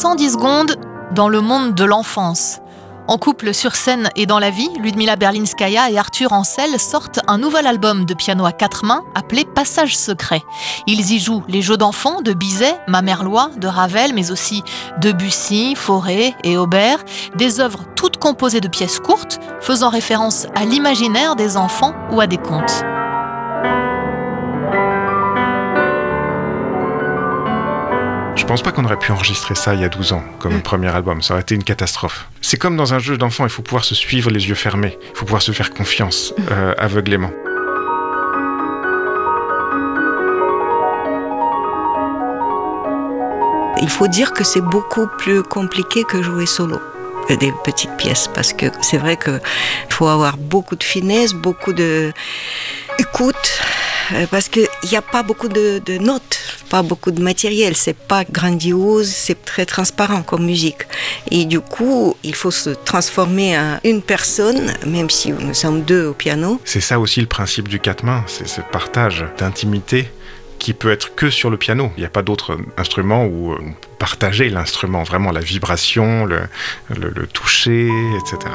110 secondes dans le monde de l'enfance. En couple sur scène et dans la vie, Ludmila Berlinskaya et Arthur Ancel sortent un nouvel album de piano à quatre mains appelé Passage secret. Ils y jouent les jeux d'enfants de Bizet, Mamerlois, de Ravel, mais aussi de Bussy, Fauré et Aubert, des œuvres toutes composées de pièces courtes, faisant référence à l'imaginaire des enfants ou à des contes. Pense pas qu'on aurait pu enregistrer ça il y a 12 ans comme Mm. premier album. Ça aurait été une catastrophe. C'est comme dans un jeu d'enfant, il faut pouvoir se suivre les yeux fermés. Il faut pouvoir se faire confiance euh, aveuglément. Il faut dire que c'est beaucoup plus compliqué que jouer solo euh, des petites pièces parce que c'est vrai que faut avoir beaucoup de finesse, beaucoup de écoute euh, parce qu'il n'y a pas beaucoup de, de notes, pas beaucoup de matériel, c'est pas grandiose, c'est très transparent comme musique. Et du coup, il faut se transformer en une personne, même si nous sommes deux au piano. C'est ça aussi le principe du quatre mains, c'est ce partage d'intimité qui peut être que sur le piano. Il n'y a pas d'autre instrument où euh, partager l'instrument, vraiment la vibration, le, toucher, etc.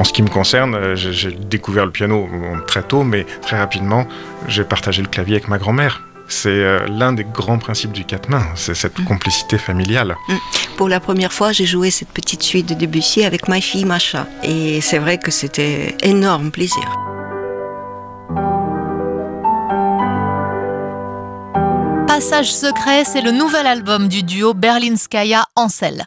En ce qui me concerne, euh, j'ai découvert le piano très tôt, mais très rapidement, j'ai partagé le clavier avec ma grand-mère. C'est euh, l'un des grands principes du quatre mains, c'est cette complicité familiale. Pour la première fois, j'ai joué cette petite suite de Debussy avec ma fille Macha. Et c'est vrai que c'était énorme plaisir. Passage secret, c'est le nouvel album du duo Berlinskaya-Ancel.